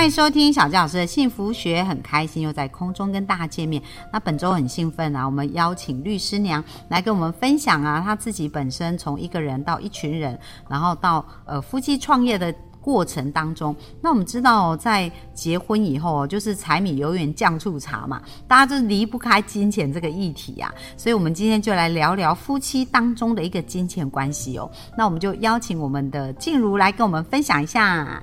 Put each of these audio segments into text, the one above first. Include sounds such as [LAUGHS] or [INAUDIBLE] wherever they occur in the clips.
欢迎收听小纪老师的幸福学，很开心又在空中跟大家见面。那本周很兴奋啊，我们邀请律师娘来跟我们分享啊，她自己本身从一个人到一群人，然后到呃夫妻创业的过程当中。那我们知道，在结婚以后，就是柴米油盐酱醋茶嘛，大家就离不开金钱这个议题啊。所以，我们今天就来聊聊夫妻当中的一个金钱关系哦。那我们就邀请我们的静茹来跟我们分享一下。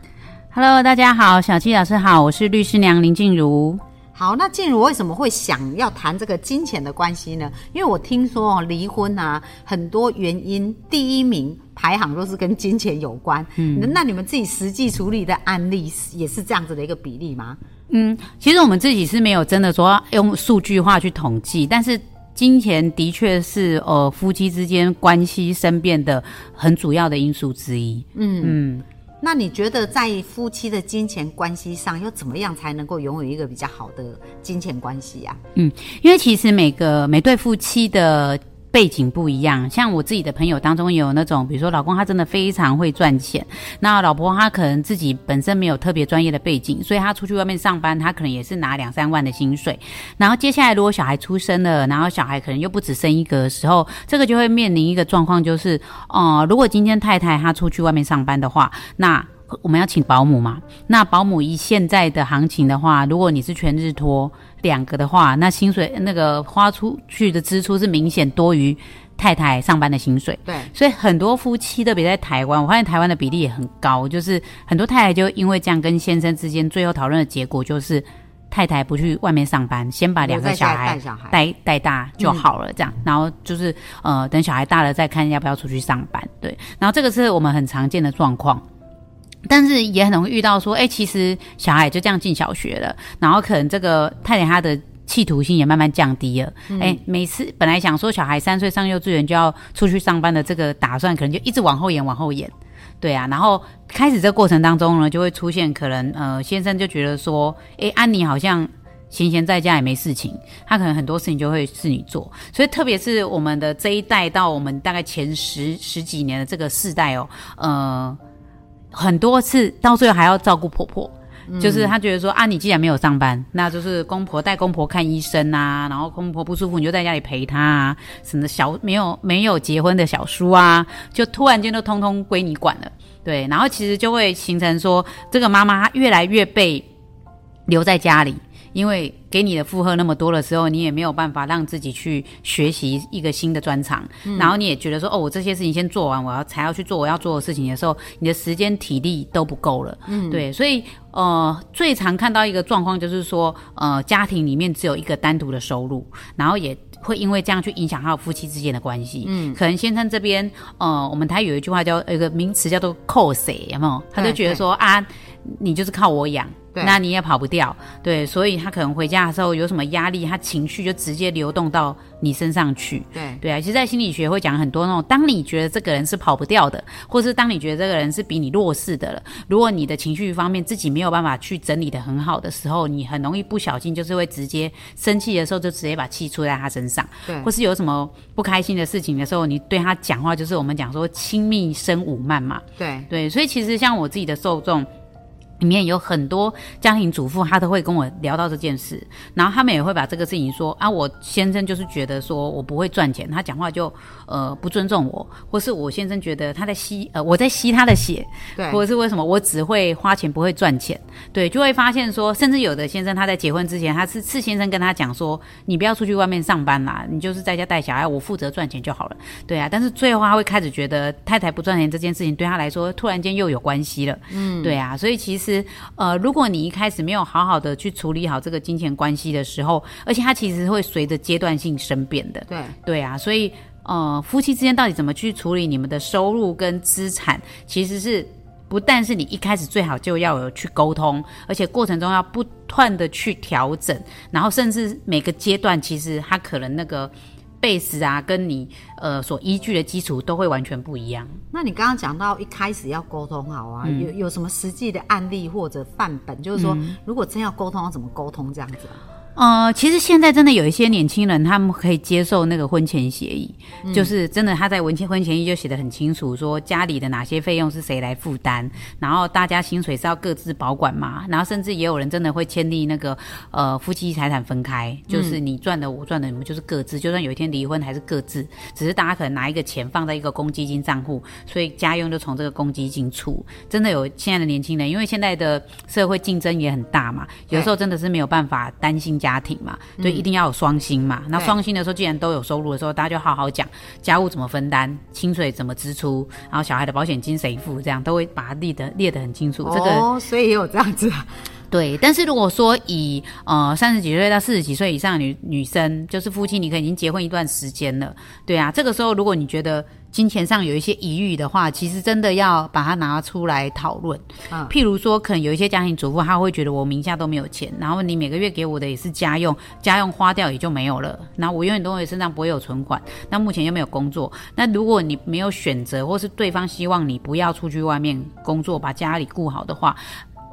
Hello，大家好，小七老师好，我是律师娘林静茹。好，那静茹为什么会想要谈这个金钱的关系呢？因为我听说哦，离婚啊，很多原因第一名排行都是跟金钱有关。嗯，那你们自己实际处理的案例也是这样子的一个比例吗？嗯，其实我们自己是没有真的说用数据化去统计，但是金钱的确是呃夫妻之间关系生变的很主要的因素之一。嗯嗯，那你觉得在夫妻的金钱关系上，要怎么样才能够拥有一个比较好的金钱关系呀、嗯因为其实每个每对夫妻的背景不一样，像我自己的朋友当中有那种，比如说老公他真的非常会赚钱，那老婆她可能自己本身没有特别专业的背景，所以她出去外面上班，她可能也是拿两三万的薪水。然后接下来如果小孩出生了，然后小孩可能又不止生一个的时候，这个就会面临一个状况，就是哦、呃如果今天太太她出去外面上班的话，那我们要请保姆嘛？那保姆以现在的行情的话，如果你是全日托两个的话，那薪水那个花出去的支出是明显多于太太上班的薪水。对，所以很多夫妻，特别在台湾，我发现台湾的比例也很高，就是很多太太就因为这样跟先生之间最后讨论的结果就是。太太不去外面上班，先把两个小孩带带大就好了，这样，然后就是呃，等小孩大了再看要不要出去上班，对，然后这个是我们很常见的状况。但是也很容易遇到说，哎、其实小孩就这样进小学了，然后可能这个太太她的企图心也慢慢降低了。哎、每次本来想说小孩三岁上幼稚园就要出去上班的这个打算，可能就一直往后延，往后延。对啊，然后开始这个过程当中呢，就会出现可能呃，先生就觉得说，哎，安妮好像闲闲在家也没事情，他可能很多事情就会是你做，所以特别是我们的这一代到我们大概前十十几年的这个世代哦，呃，很多次到最后还要照顾婆婆。就是他觉得说啊，你既然没有上班，那就是公婆带公婆看医生啊，然后公婆不舒服你就在家里陪她啊，什么小没有没有结婚的小叔啊，就突然间都通通归你管了，对，然后其实就会形成说，这个妈妈她越来越被留在家里，因为给你的负荷那么多的时候，你也没有办法让自己去学习一个新的专长，然后你也觉得说，哦，我这些事情先做完，我要才要去做我要做的事情的时候，你的时间体力都不够了，嗯，对，所以呃，最常看到一个状况就是说，呃，家庭里面只有一个单独的收入，然后也。会因为这样去影响到夫妻之间的关系，嗯，可能先生这边，呃，我们台有一句话叫有一个名词叫做“扣谁”，有没有？他就觉得说啊，你就是靠我养，那你也跑不掉，对，所以他可能回家的时候有什么压力，他情绪就直接流动到你身上去。对，对啊，其实，在心理学会讲很多那种，当你觉得这个人是跑不掉的，或是当你觉得这个人是比你弱势的了，如果你的情绪方面自己没有办法去整理的很好的时候，你很容易不小心就是会直接生气的时候就直接把气出在他身上，对。或是有什么不开心的事情的时候，你对他讲话就是我们讲说亲密生五慢嘛，对，对，所以其实像我自己的受众。里面有很多家庭主妇，她都会跟我聊到这件事，然后他们也会把这个事情说啊，我先生就是觉得说我不会赚钱，他讲话就呃不尊重我，或是我先生觉得他在吸呃我在吸他的血，对，或者是为什么我只会花钱不会赚钱？对，就会发现说，甚至有的先生他在结婚之前，他是次先生跟他讲说，你不要出去外面上班啦，你就是在家带小孩，我负责赚钱就好了。对啊，但是最后他会开始觉得太太不赚钱这件事情对他来说，突然间又有关系了。嗯，对啊，所以其实呃，如果你一开始没有好好的去处理好这个金钱关系的时候，而且它其实会随着阶段性生变的。对，对啊，所以呃，夫妻之间到底怎么去处理你们的收入跟资产，其实是不但是你一开始最好就要有去沟通，而且过程中要不断的去调整，然后甚至每个阶段其实它可能那个。Base 啊，跟你呃所依据的基础都会完全不一样。那你刚刚讲到一开始要沟通好啊，嗯有有什么实际的案例或者范本？就是说，如果真要沟通，要怎么沟通这样子啊？呃，其实现在真的有一些年轻人，他们可以接受那个婚前协议，嗯就是真的他在婚前婚前协议就写的很清楚，说家里的哪些费用是谁来负担，然后大家薪水是要各自保管嘛，然后甚至也有人真的会签订那个呃夫妻财产分开，就是你赚的我赚的，你们就是各自，就算有一天离婚还是各自，只是大家可能拿一个钱放在一个公积金账户，所以家用就从这个公积金出。真的有现在的年轻人，因为现在的社会竞争也很大嘛，有时候真的是没有办法担心家庭嘛，对一定要有双薪嘛。那双薪的时候，既然都有收入的时候，大家就好好讲家务怎么分担，薪水怎么支出，然后小孩的保险金谁付，这样都会把它列得列得很清楚。这个哦，所以也有这样子啊。对，但是如果说以呃三十几岁到四十几岁以上的女女生，就是夫妻，你可能已经结婚一段时间了，对啊，这个时候如果你觉得金钱上有一些疑虑的话，其实真的要把它拿出来讨论。嗯譬如说，可能有一些家庭主妇，她会觉得我名下都没有钱，然后你每个月给我的也是家用，家用花掉也就没有了，然后我永远都会身上不会有存款，那目前又没有工作，那如果你没有选择，或是对方希望你不要出去外面工作，把家里顾好的话。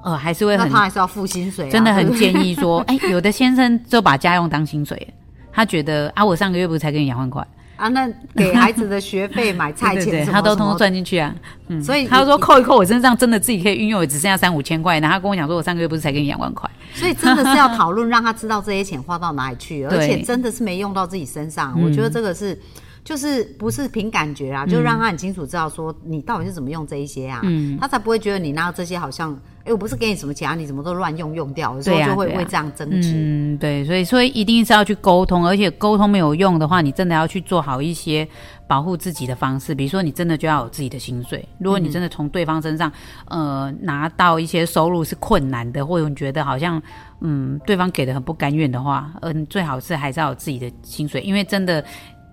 呃，还是会那很他还是要付薪水啊、真的很建议说，[LAUGHS] 哎、有的先生就把家用当薪水，他觉得啊，我上个月不是才给你两万块，啊，那给孩子的学费、[LAUGHS] 买菜钱对对对，什么他都通通赚进去啊。嗯，所以他说扣一扣，我身上真的自己可以运用，也只剩下三五千块。然后他跟我讲说，我上个月不是才给你两万块，所以真的是要讨论，让他知道这些钱花到哪里去，[LAUGHS] 而且真的是没用到自己身上。嗯我觉得这个是。就是不是凭感觉啊，就让他很清楚知道说你到底是怎么用这一些啊，嗯他才不会觉得你拿到这些好像，哎、我不是给你什么钱啊，你怎么都乱用用掉，有时候对啊啊就会为这样争执。嗯，对，所以所以一定是要去沟通，而且沟通没有用的话，你真的要去做好一些保护自己的方式，比如说你真的就要有自己的薪水。如果你真的从对方身上，呃，拿到一些收入是困难的，或者你觉得好像嗯对方给的很不甘愿的话，嗯、最好是还是要有自己的薪水，因为真的。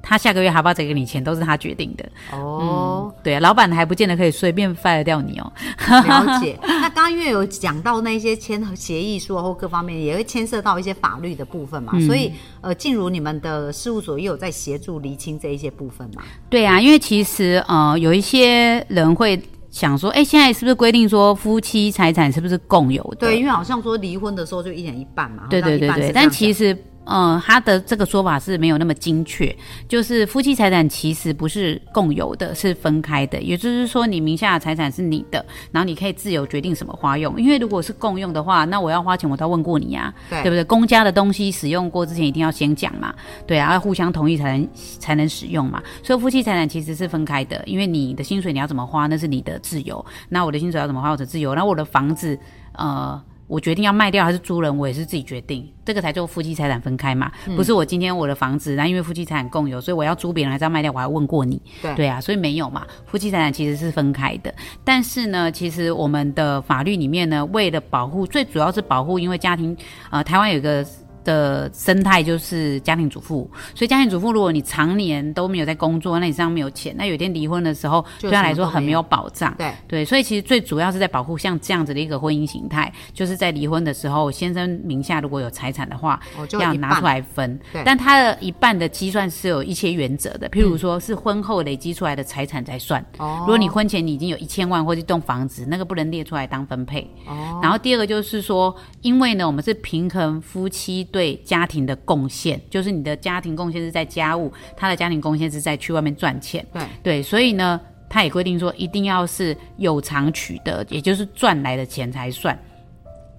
他下个月还不要再给你钱，都是他决定的。哦，对，老板还不见得可以随便 fire 掉你哦。[LAUGHS] 了解。[LAUGHS] 那刚刚因为有讲到那些签协议书啊或各方面，也会牵涉到一些法律的部分嘛，嗯所以呃，进入你们的事务所也有在协助厘清这一些部分嘛。对啊，因为其实呃，有一些人会想说，哎，现在是不是规定说夫妻财产是不是共有的？对，因为好像说离婚的时候就一人一半嘛。对对对对，但其实。嗯，他的这个说法是没有那么精确，就是夫妻财产其实不是共有的，是分开的。也就是说，你名下的财产是你的，然后你可以自由决定什么花用。因为如果是共用的话，那我要花钱，我都要问过你呀、对对不对？公家的东西使用过之前一定要先讲嘛，对啊，要互相同意才能才能使用嘛。所以夫妻财产其实是分开的，因为你的薪水你要怎么花那是你的自由，那我的薪水要怎么花我的自由，那我的房子呃。我决定要卖掉还是租人，我也是自己决定，这个才叫夫妻财产分开嘛，不是我今天我的房子，那因为夫妻财产共有，所以我要租别人还是要卖掉，我还问过你，对。对啊，所以没有嘛，夫妻财产其实是分开的，但是呢，其实我们的法律里面呢，为了保护，最主要是保护，因为家庭，呃，台湾有一个。的生态就是家庭主妇，所以家庭主妇如果你常年都没有在工作，那你身上没有钱，那有一天离婚的时候，对他来说很没有保障。对对，所以其实最主要是在保护像这样子的一个婚姻形态，就是在离婚的时候，先生名下如果有财产的话，要拿出来分对。但他的一半的计算是有一些原则的，譬如说是婚后累积出来的财产才算。哦如果你婚前你已经有一千万或者一栋房子，那个不能列出来当分配。哦然后第二个就是说，因为呢，我们是平衡夫妻对家庭的贡献，就是你的家庭贡献是在家务，他的家庭贡献是在去外面赚钱。对对，所以呢，他也规定说，一定要是有偿取得，也就是赚来的钱才算。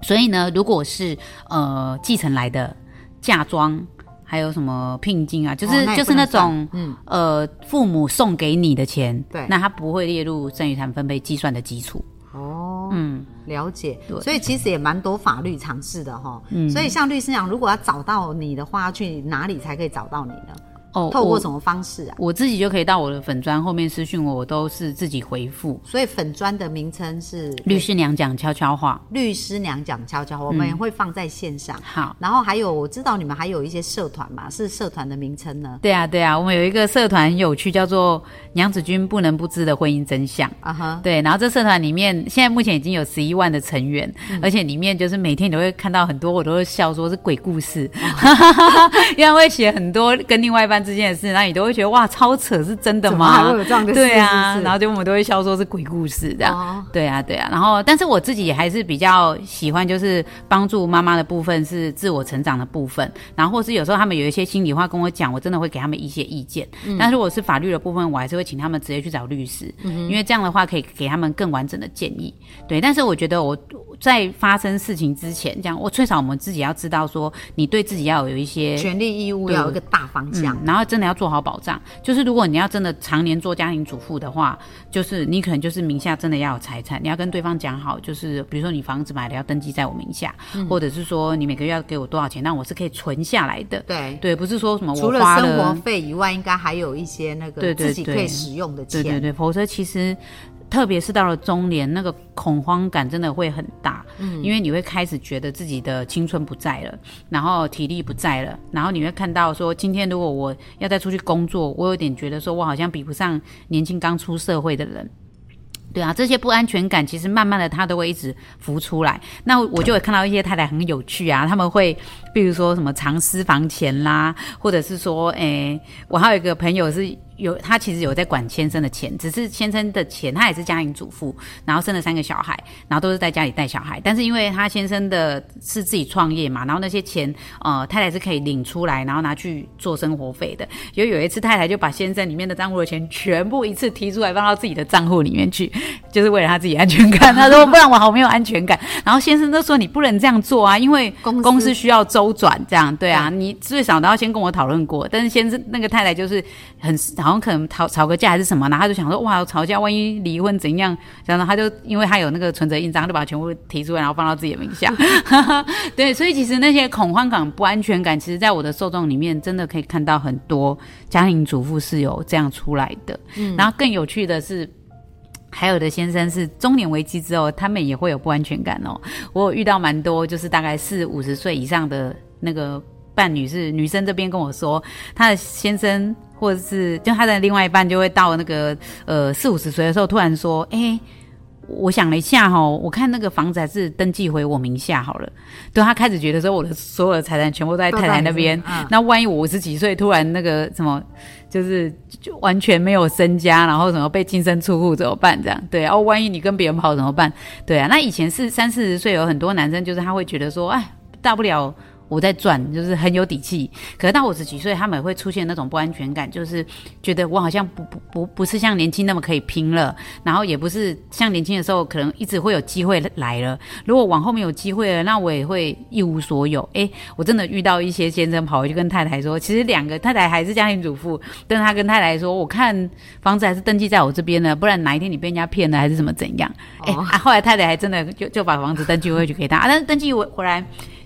所以呢，如果是呃继承来的嫁妆，还有什么聘金啊，就是、哦就是那种嗯呃父母送给你的钱，对那他不会列入剩余产分配计算的基础。哦，嗯，了解。所以其实也蛮多法律常识的哈。嗯所以像律师讲，如果要找到你的话，要去哪里才可以找到你呢？哦，透过什么方式啊？我自己就可以到我的粉砖后面私讯我，我都是自己回复。所以粉砖的名称是律师娘讲悄悄话，律师娘讲悄悄话，我们也会放在线上。好。然后还有，我知道你们还有一些社团嘛，是社团的名称呢？对啊，对啊，我们有一个社团很有趣，叫做“娘子军不能不知的婚姻真相”。啊哈，对，然后这社团里面现在目前已经有十一万的成员，嗯而且里面就是每天你都会看到很多，我都会笑说是鬼故事，哦 [LAUGHS] 因为会写很多跟另外一半班之间的事，然后你都会觉得哇，超扯，是真的怎么还吗会？有这样的事？对啊，是是然后就我们都会笑说是鬼故事这样。哦对啊，对啊，然后但是我自己也还是比较喜欢，就是帮助妈妈的部分是自我成长的部分，然后或是有时候他们有一些心里话跟我讲，我真的会给他们一些意见。嗯但如果是法律的部分，我还是会请他们直接去找律师，嗯因为这样的话可以给他们更完整的建议。对，但是我觉得我在发生事情之前，这样我最少我们自己要知道说，你对自己要有一些权利义务要有一个大方向。嗯，然后真的要做好保障。就是如果你要真的常年做家庭主妇的话，就是你可能就是名下真的要有财产，你要跟对方讲好，就是比如说你房子买了要登记在我名下，嗯或者是说你每个月要给我多少钱，那我是可以存下来的。对，对，不是说什么除我花了生活了，费以外，应该还有一些那个自己可以使用的钱。对对对，否则其实。特别是到了中年，那个恐慌感真的会很大，嗯，因为你会开始觉得自己的青春不在了，然后体力不在了，然后你会看到说，今天如果我要再出去工作，我有点觉得说我好像比不上年轻刚出社会的人。对啊，这些不安全感其实慢慢的他都会一直浮出来。那我就会看到一些太太很有趣啊，他们会比如说什么藏私房钱啦，或者是说，诶，我还有一个朋友是有他其实有在管先生的钱，只是先生的钱他也是家庭主妇，然后生了三个小孩，然后都是在家里带小孩。但是因为他先生的是自己创业嘛，然后那些钱呃太太是可以领出来，然后拿去做生活费的。就有一次太太就把先生里面的账户的钱全部一次提出来放到自己的账户里面去，就是为了他自己安全感。他说不然我好没有安全感。然后先生都说你不能这样做啊，因为公司公司需要周转，这样对啊，你最少都要先跟我讨论过。但是先生那个太太就是很好像可能吵吵个架还是什么，然后他就想说哇吵架万一离婚怎样，然后他就因为他有那个存折印章，就把它全部提出来，然后放到自己的名下。[LAUGHS] 对，所以其实那些恐慌感、不安全感，其实在我的受众里面，真的可以看到很多家庭主妇是有这样出来的。嗯，然后更有趣的是。还有的先生是中年危机之后，他们也会有不安全感哦。我有遇到蛮多，就是大概四五十岁以上的那个伴侣是女生这边跟我说，她的先生或者是就他的另外一半就会到那个呃四五十岁的时候，突然说，哎、我想了一下哈，我看那个房子还是登记回我名下好了。对他开始觉得说，我的所有的财产全部都在太太那边那万一我五十几岁突然那个什么，就是就完全没有身家，然后什么被净身出户怎么办？这样对啊，哦，万一你跟别人跑怎么办？对啊，那以前是三四十岁，有很多男生就是他会觉得说，哎，大不了。我在赚，就是很有底气。可是到五十几岁，他们也会出现那种不安全感，就是觉得我好像不不不不是像年轻那么可以拼了，然后也不是像年轻的时候可能一直会有机会来了。如果往后面有机会了，那我也会一无所有。诶，我真的遇到一些先生跑回去跟太太说，其实两个太太还是家庭主妇，但是他跟太太说，我看房子还是登记在我这边呢，不然哪一天你被人家骗了还是怎么怎样？诶，哦啊，后来太太还真的就就把房子登记回去给他，啊但是登记回回来。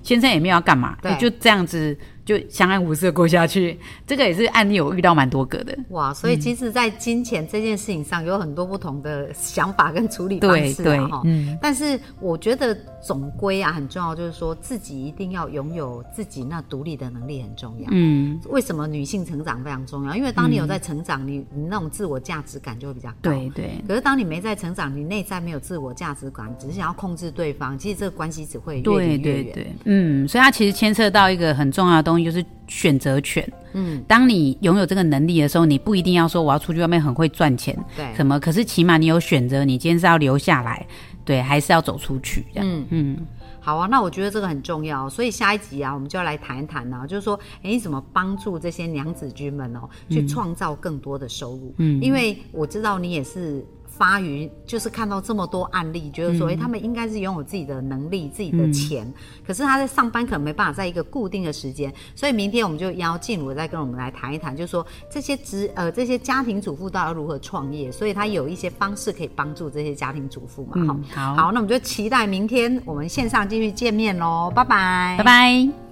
先生也没有要干嘛，对。就这样子就相安无事地过下去。这个也是案例，我遇到蛮多个的。哇，所以其实，在金钱这件事情上，有很多不同的想法跟处理方对对式啊，哈。嗯，但是我觉得总归啊，很重要，就是说自己一定要拥有自己那独立的能力很重要。嗯，为什么女性成长非常重要？因为当你有在成长，你你那种自我价值感就会比较高。对对可是当你没在成长，你内在没有自我价值感，只是想要控制对方，其实这个关系只会越越远。对对，嗯，所以它其实牵涉到一个很重要的东西，就是选择权。嗯，当你拥有这个能力的时候，你不一定要说我要出去外面很会赚钱对，什么，可是起码你有选择，你今天是要留下来，对，还是要走出去这样。嗯嗯，好啊，那我觉得这个很重要，所以下一集啊，我们就要来谈一谈呢、就是说，哎，你怎么帮助这些娘子军们哦，去创造更多的收入？嗯，因为我知道你也是。发于就是看到这么多案例，觉得说，哎、他们应该是拥有自己的能力、自己的钱，可是他在上班可能没办法在一个固定的时间，所以明天我们就邀静茹再跟我们来谈一谈，就是说这些职呃这些家庭主妇到底要如何创业，所以他有一些方式可以帮助这些家庭主妇嘛。好。好，那我们就期待明天我们线上继续见面喽，拜拜，拜拜。